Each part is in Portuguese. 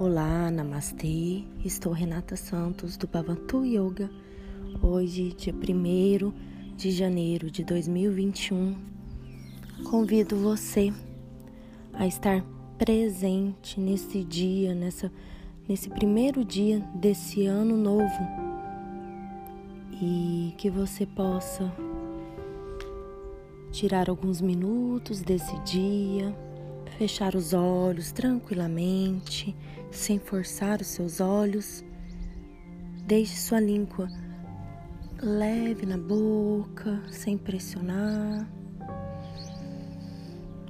Olá, Namastê. Estou Renata Santos do Bhavantu Yoga. Hoje, dia 1 de janeiro de 2021, convido você a estar presente nesse dia, nessa, nesse primeiro dia desse ano novo e que você possa tirar alguns minutos desse dia, fechar os olhos tranquilamente, sem forçar os seus olhos. Deixe sua língua leve na boca, sem pressionar.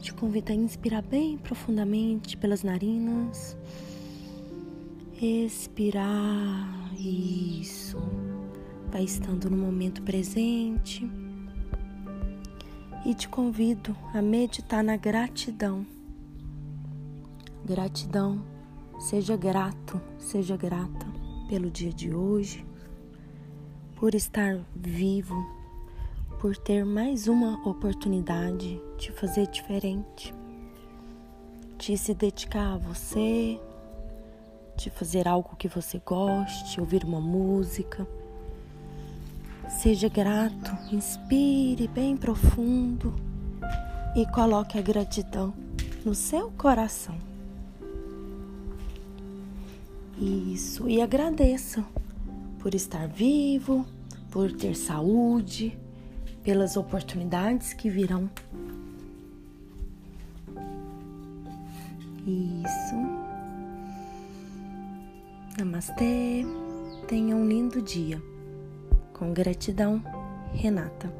Te convido a inspirar bem profundamente pelas narinas. Expirar, isso. Vai estando no momento presente e te convido a meditar na gratidão. Gratidão, seja grato, seja grata pelo dia de hoje, por estar vivo, por ter mais uma oportunidade de fazer diferente, de se dedicar a você, de fazer algo que você goste, ouvir uma música Seja grato, inspire bem profundo e coloque a gratidão no seu coração. Isso, e agradeça por estar vivo, por ter saúde, pelas oportunidades que virão. Isso. Namastê. Tenha um lindo dia. Com gratidão, Renata.